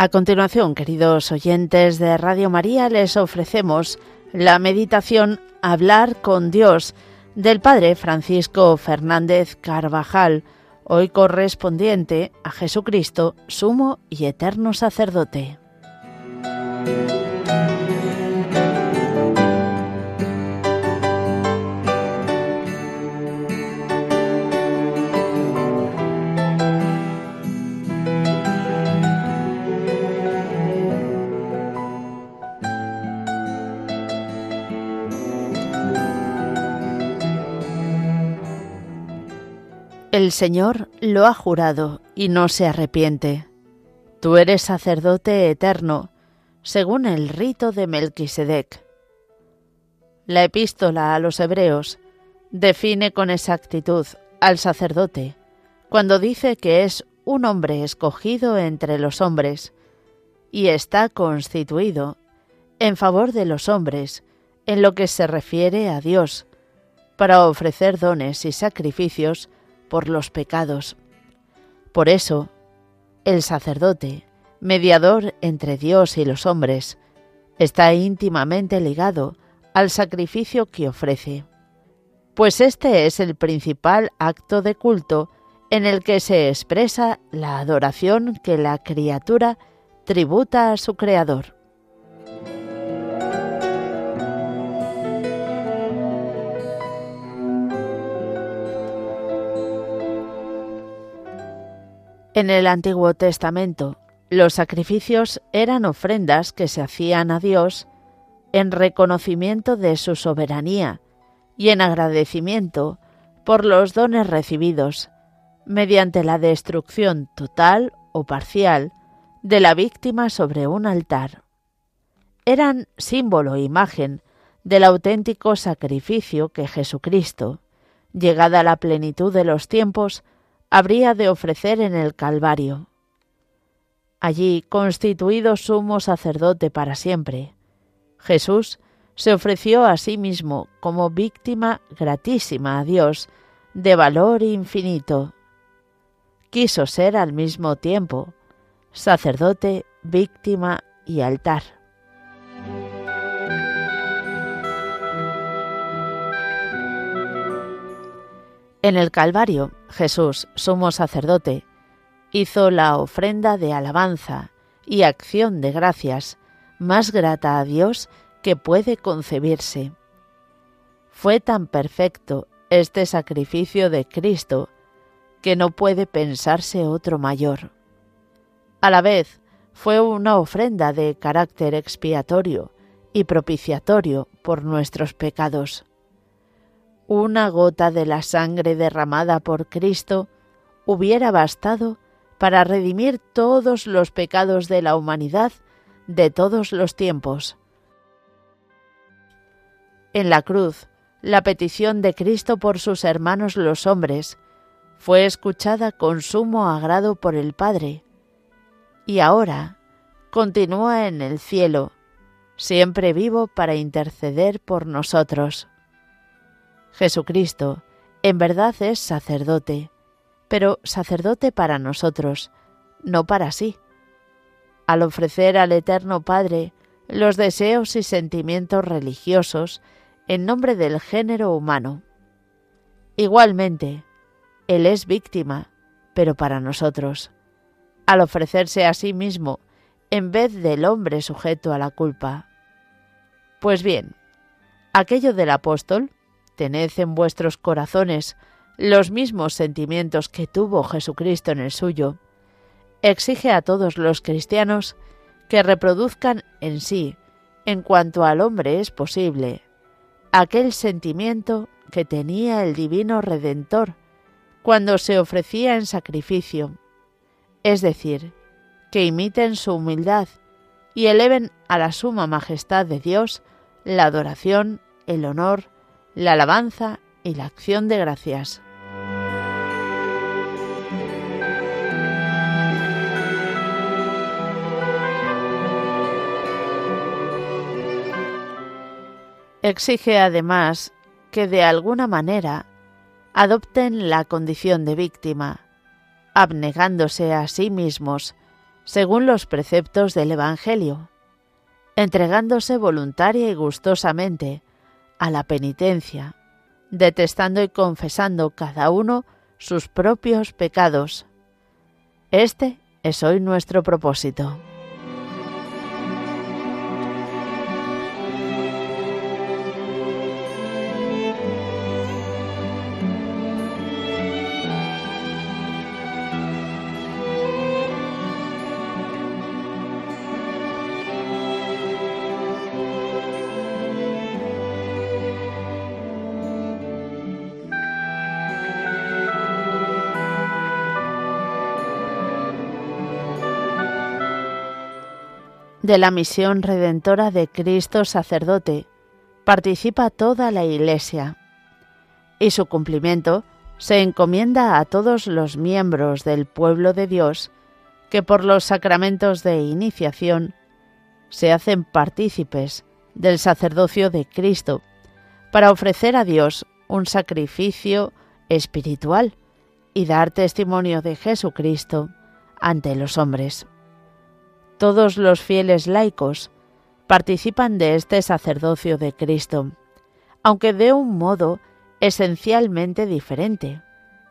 A continuación, queridos oyentes de Radio María, les ofrecemos la meditación Hablar con Dios del Padre Francisco Fernández Carvajal, hoy correspondiente a Jesucristo, sumo y eterno sacerdote. El Señor lo ha jurado y no se arrepiente. Tú eres sacerdote eterno, según el rito de Melquisedec. La epístola a los Hebreos define con exactitud al sacerdote cuando dice que es un hombre escogido entre los hombres y está constituido en favor de los hombres en lo que se refiere a Dios, para ofrecer dones y sacrificios por los pecados. Por eso, el sacerdote, mediador entre Dios y los hombres, está íntimamente ligado al sacrificio que ofrece, pues este es el principal acto de culto en el que se expresa la adoración que la criatura tributa a su Creador. En el Antiguo Testamento, los sacrificios eran ofrendas que se hacían a Dios en reconocimiento de su soberanía y en agradecimiento por los dones recibidos, mediante la destrucción total o parcial de la víctima sobre un altar. Eran símbolo e imagen del auténtico sacrificio que Jesucristo, llegada la plenitud de los tiempos, habría de ofrecer en el Calvario. Allí, constituido sumo sacerdote para siempre, Jesús se ofreció a sí mismo como víctima gratísima a Dios, de valor infinito. Quiso ser al mismo tiempo sacerdote, víctima y altar. En el Calvario, Jesús, sumo sacerdote, hizo la ofrenda de alabanza y acción de gracias más grata a Dios que puede concebirse. Fue tan perfecto este sacrificio de Cristo que no puede pensarse otro mayor. A la vez, fue una ofrenda de carácter expiatorio y propiciatorio por nuestros pecados una gota de la sangre derramada por Cristo hubiera bastado para redimir todos los pecados de la humanidad de todos los tiempos. En la cruz, la petición de Cristo por sus hermanos los hombres fue escuchada con sumo agrado por el Padre, y ahora continúa en el cielo, siempre vivo para interceder por nosotros. Jesucristo en verdad es sacerdote, pero sacerdote para nosotros, no para sí. Al ofrecer al Eterno Padre los deseos y sentimientos religiosos en nombre del género humano. Igualmente, Él es víctima, pero para nosotros, al ofrecerse a sí mismo en vez del hombre sujeto a la culpa. Pues bien, aquello del apóstol tened en vuestros corazones los mismos sentimientos que tuvo Jesucristo en el suyo, exige a todos los cristianos que reproduzcan en sí, en cuanto al hombre es posible, aquel sentimiento que tenía el divino Redentor cuando se ofrecía en sacrificio, es decir, que imiten su humildad y eleven a la suma majestad de Dios la adoración, el honor, la alabanza y la acción de gracias. Exige además que de alguna manera adopten la condición de víctima, abnegándose a sí mismos, según los preceptos del Evangelio, entregándose voluntaria y gustosamente a la penitencia, detestando y confesando cada uno sus propios pecados. Este es hoy nuestro propósito. De la misión redentora de Cristo sacerdote participa toda la Iglesia y su cumplimiento se encomienda a todos los miembros del pueblo de Dios que por los sacramentos de iniciación se hacen partícipes del sacerdocio de Cristo para ofrecer a Dios un sacrificio espiritual y dar testimonio de Jesucristo ante los hombres. Todos los fieles laicos participan de este sacerdocio de Cristo, aunque de un modo esencialmente diferente,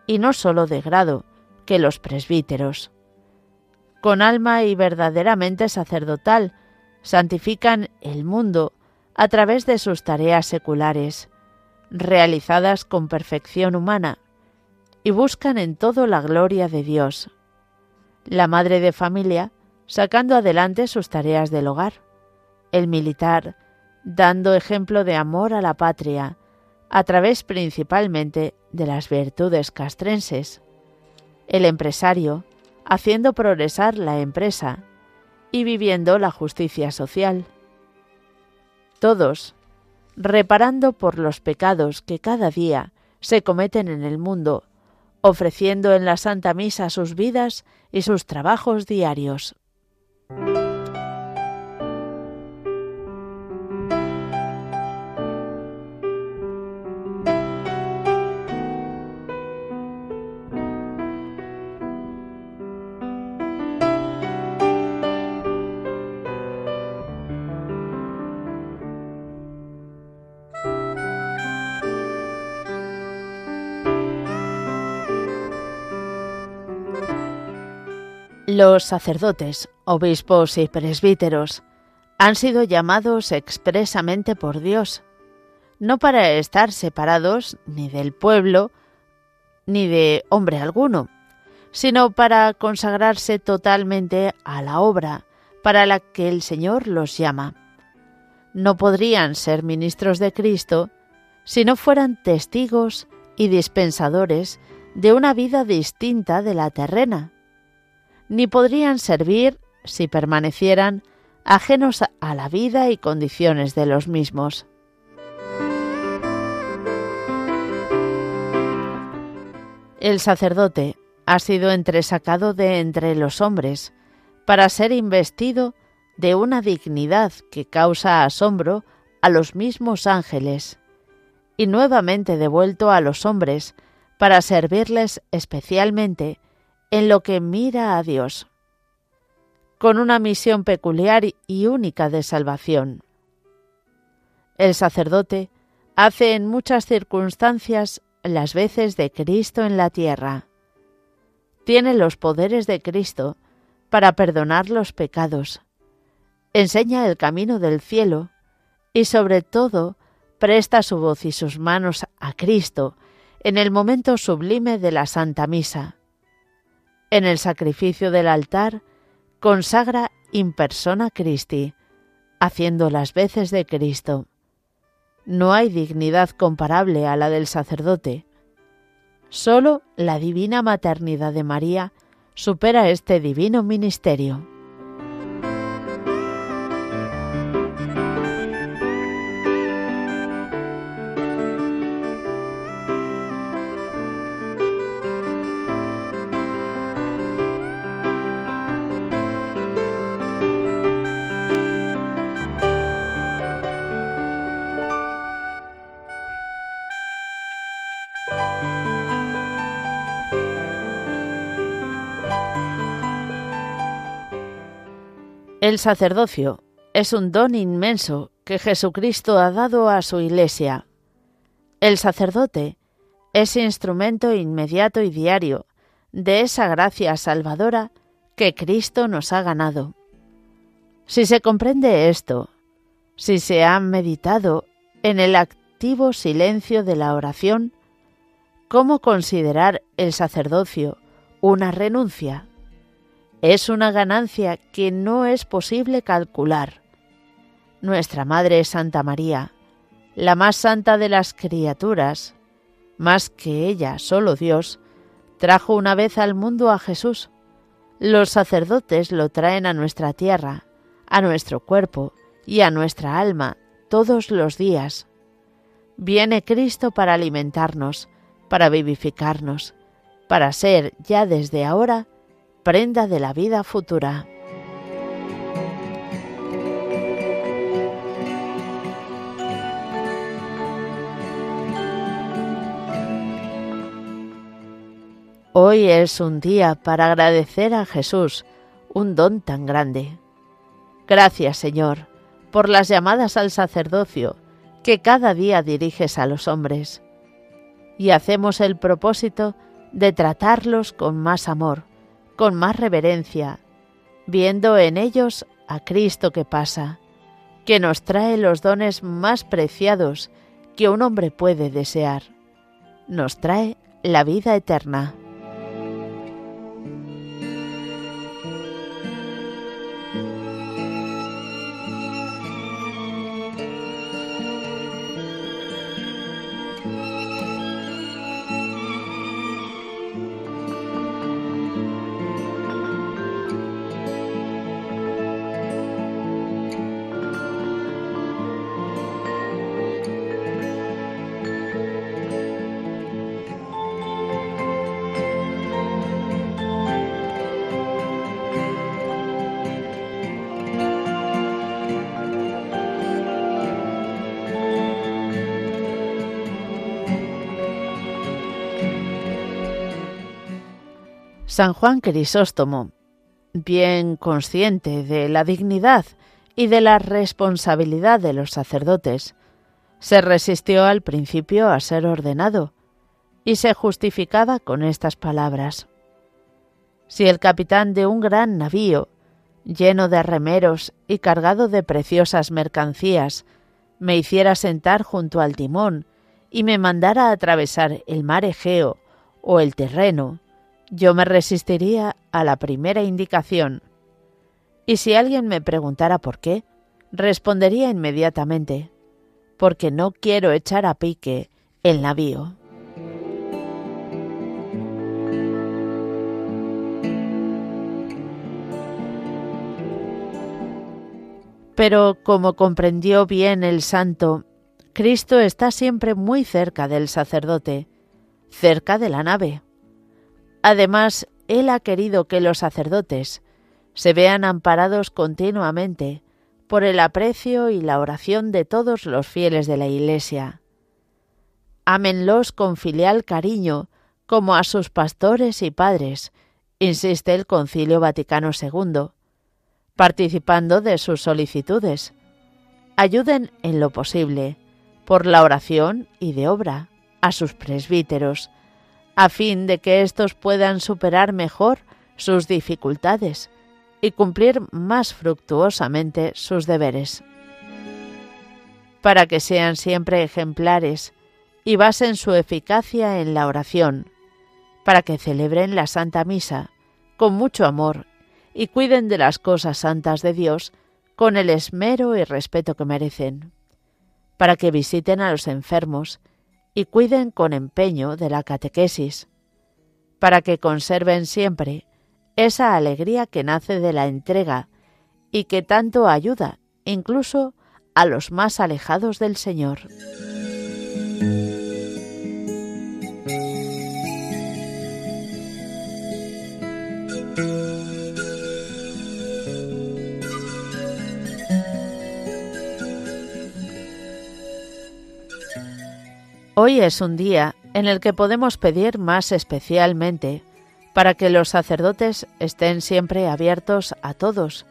y no sólo de grado, que los presbíteros. Con alma y verdaderamente sacerdotal, santifican el mundo a través de sus tareas seculares, realizadas con perfección humana, y buscan en todo la gloria de Dios. La madre de familia sacando adelante sus tareas del hogar, el militar dando ejemplo de amor a la patria, a través principalmente de las virtudes castrenses, el empresario haciendo progresar la empresa y viviendo la justicia social. Todos reparando por los pecados que cada día se cometen en el mundo, ofreciendo en la Santa Misa sus vidas y sus trabajos diarios. Los sacerdotes, obispos y presbíteros han sido llamados expresamente por Dios, no para estar separados ni del pueblo ni de hombre alguno, sino para consagrarse totalmente a la obra para la que el Señor los llama. No podrían ser ministros de Cristo si no fueran testigos y dispensadores de una vida distinta de la terrena, ni podrían servir si permanecieran ajenos a la vida y condiciones de los mismos. El sacerdote ha sido entresacado de entre los hombres para ser investido de una dignidad que causa asombro a los mismos ángeles, y nuevamente devuelto a los hombres para servirles especialmente en lo que mira a Dios, con una misión peculiar y única de salvación. El sacerdote hace en muchas circunstancias las veces de Cristo en la tierra. Tiene los poderes de Cristo para perdonar los pecados. Enseña el camino del cielo y sobre todo presta su voz y sus manos a Cristo en el momento sublime de la Santa Misa en el sacrificio del altar, consagra in persona Christi, haciendo las veces de Cristo. No hay dignidad comparable a la del sacerdote. Solo la divina maternidad de María supera este divino ministerio. El sacerdocio es un don inmenso que Jesucristo ha dado a su Iglesia. El sacerdote es instrumento inmediato y diario de esa gracia salvadora que Cristo nos ha ganado. Si se comprende esto, si se ha meditado en el activo silencio de la oración, ¿cómo considerar el sacerdocio una renuncia? Es una ganancia que no es posible calcular. Nuestra Madre Santa María, la más santa de las criaturas, más que ella, solo Dios, trajo una vez al mundo a Jesús. Los sacerdotes lo traen a nuestra tierra, a nuestro cuerpo y a nuestra alma todos los días. Viene Cristo para alimentarnos, para vivificarnos, para ser ya desde ahora prenda de la vida futura. Hoy es un día para agradecer a Jesús un don tan grande. Gracias, Señor, por las llamadas al sacerdocio que cada día diriges a los hombres. Y hacemos el propósito de tratarlos con más amor, con más reverencia, viendo en ellos a Cristo que pasa, que nos trae los dones más preciados que un hombre puede desear. Nos trae la vida eterna. San Juan Crisóstomo, bien consciente de la dignidad y de la responsabilidad de los sacerdotes, se resistió al principio a ser ordenado y se justificaba con estas palabras. Si el capitán de un gran navío, lleno de remeros y cargado de preciosas mercancías, me hiciera sentar junto al timón y me mandara atravesar el mar Egeo o el terreno, yo me resistiría a la primera indicación. Y si alguien me preguntara por qué, respondería inmediatamente, porque no quiero echar a pique el navío. Pero como comprendió bien el santo, Cristo está siempre muy cerca del sacerdote, cerca de la nave. Además, Él ha querido que los sacerdotes se vean amparados continuamente por el aprecio y la oración de todos los fieles de la Iglesia. Ámenlos con filial cariño como a sus pastores y padres, insiste el Concilio Vaticano II, participando de sus solicitudes. Ayuden en lo posible, por la oración y de obra, a sus presbíteros, a fin de que éstos puedan superar mejor sus dificultades y cumplir más fructuosamente sus deberes. Para que sean siempre ejemplares y basen su eficacia en la oración, para que celebren la Santa Misa con mucho amor y cuiden de las cosas santas de Dios con el esmero y respeto que merecen, para que visiten a los enfermos y cuiden con empeño de la catequesis, para que conserven siempre esa alegría que nace de la entrega y que tanto ayuda incluso a los más alejados del Señor. Hoy es un día en el que podemos pedir más especialmente para que los sacerdotes estén siempre abiertos a todos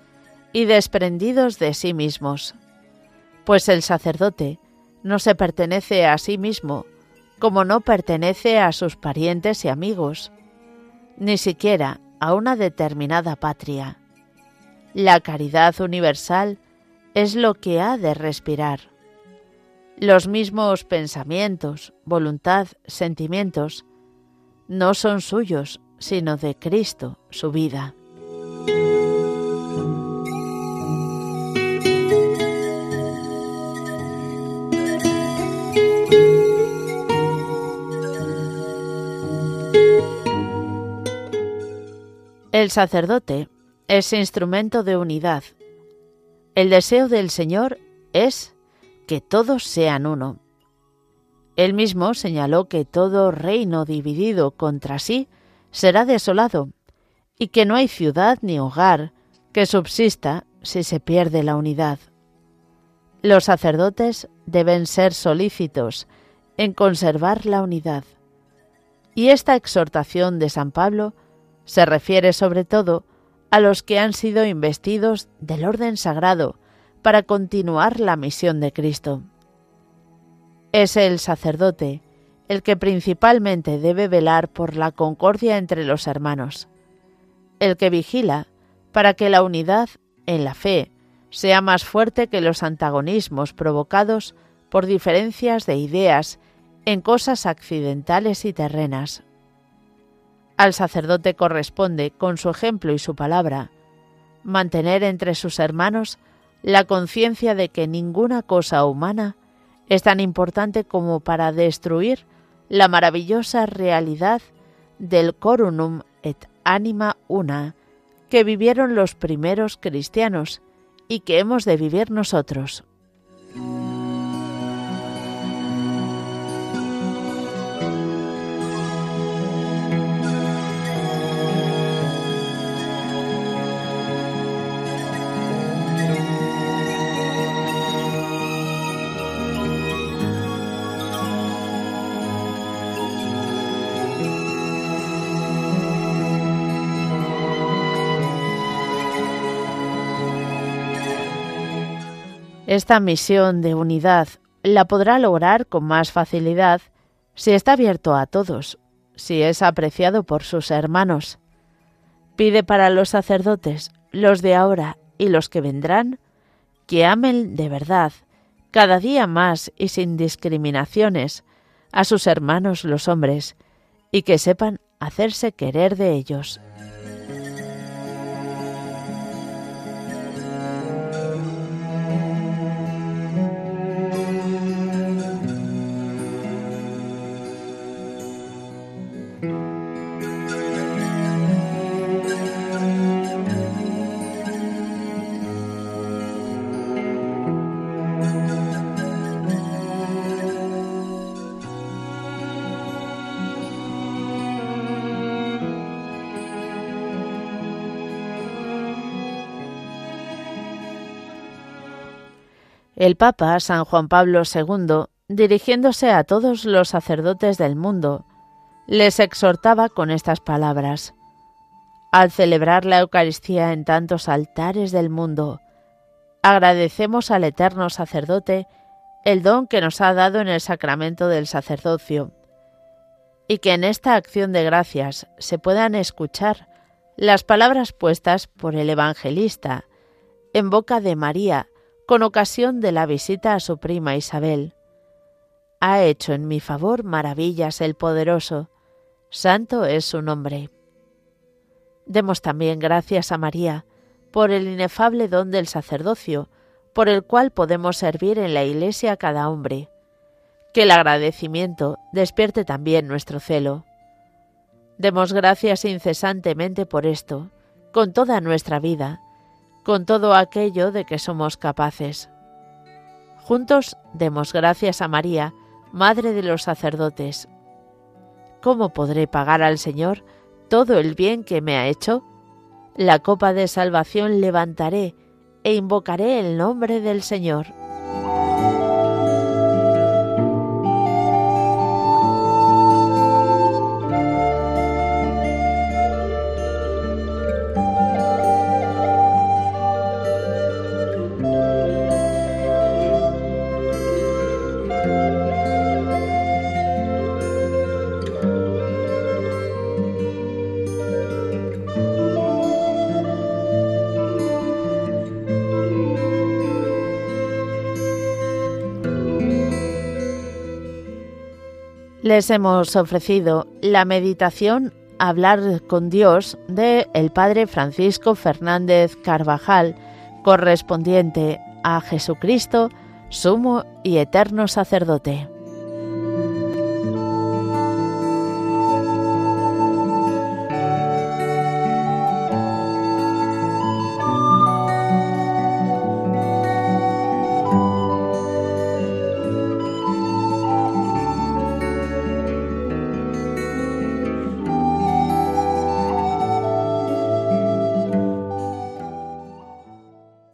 y desprendidos de sí mismos. Pues el sacerdote no se pertenece a sí mismo, como no pertenece a sus parientes y amigos, ni siquiera a una determinada patria. La caridad universal es lo que ha de respirar. Los mismos pensamientos, voluntad, sentimientos, no son suyos, sino de Cristo, su vida. El sacerdote es instrumento de unidad. El deseo del Señor es que todos sean uno. Él mismo señaló que todo reino dividido contra sí será desolado, y que no hay ciudad ni hogar que subsista si se pierde la unidad. Los sacerdotes deben ser solícitos en conservar la unidad. Y esta exhortación de San Pablo se refiere sobre todo a los que han sido investidos del orden sagrado para continuar la misión de Cristo. Es el sacerdote el que principalmente debe velar por la concordia entre los hermanos, el que vigila para que la unidad en la fe sea más fuerte que los antagonismos provocados por diferencias de ideas en cosas accidentales y terrenas. Al sacerdote corresponde, con su ejemplo y su palabra, mantener entre sus hermanos la conciencia de que ninguna cosa humana es tan importante como para destruir la maravillosa realidad del corunum et anima una que vivieron los primeros cristianos y que hemos de vivir nosotros. Esta misión de unidad la podrá lograr con más facilidad si está abierto a todos, si es apreciado por sus hermanos. Pide para los sacerdotes, los de ahora y los que vendrán, que amen de verdad, cada día más y sin discriminaciones, a sus hermanos los hombres, y que sepan hacerse querer de ellos. El Papa San Juan Pablo II, dirigiéndose a todos los sacerdotes del mundo, les exhortaba con estas palabras. Al celebrar la Eucaristía en tantos altares del mundo, agradecemos al eterno sacerdote el don que nos ha dado en el sacramento del sacerdocio, y que en esta acción de gracias se puedan escuchar las palabras puestas por el evangelista en boca de María, con ocasión de la visita a su prima Isabel. Ha hecho en mi favor maravillas el poderoso, santo es su nombre. Demos también gracias a María por el inefable don del sacerdocio, por el cual podemos servir en la Iglesia a cada hombre. Que el agradecimiento despierte también nuestro celo. Demos gracias incesantemente por esto, con toda nuestra vida, con todo aquello de que somos capaces. Juntos demos gracias a María, Madre de los sacerdotes. ¿Cómo podré pagar al Señor todo el bien que me ha hecho? La copa de salvación levantaré e invocaré el nombre del Señor. Les hemos ofrecido la meditación Hablar con Dios de el Padre Francisco Fernández Carvajal, correspondiente a Jesucristo, sumo y eterno sacerdote.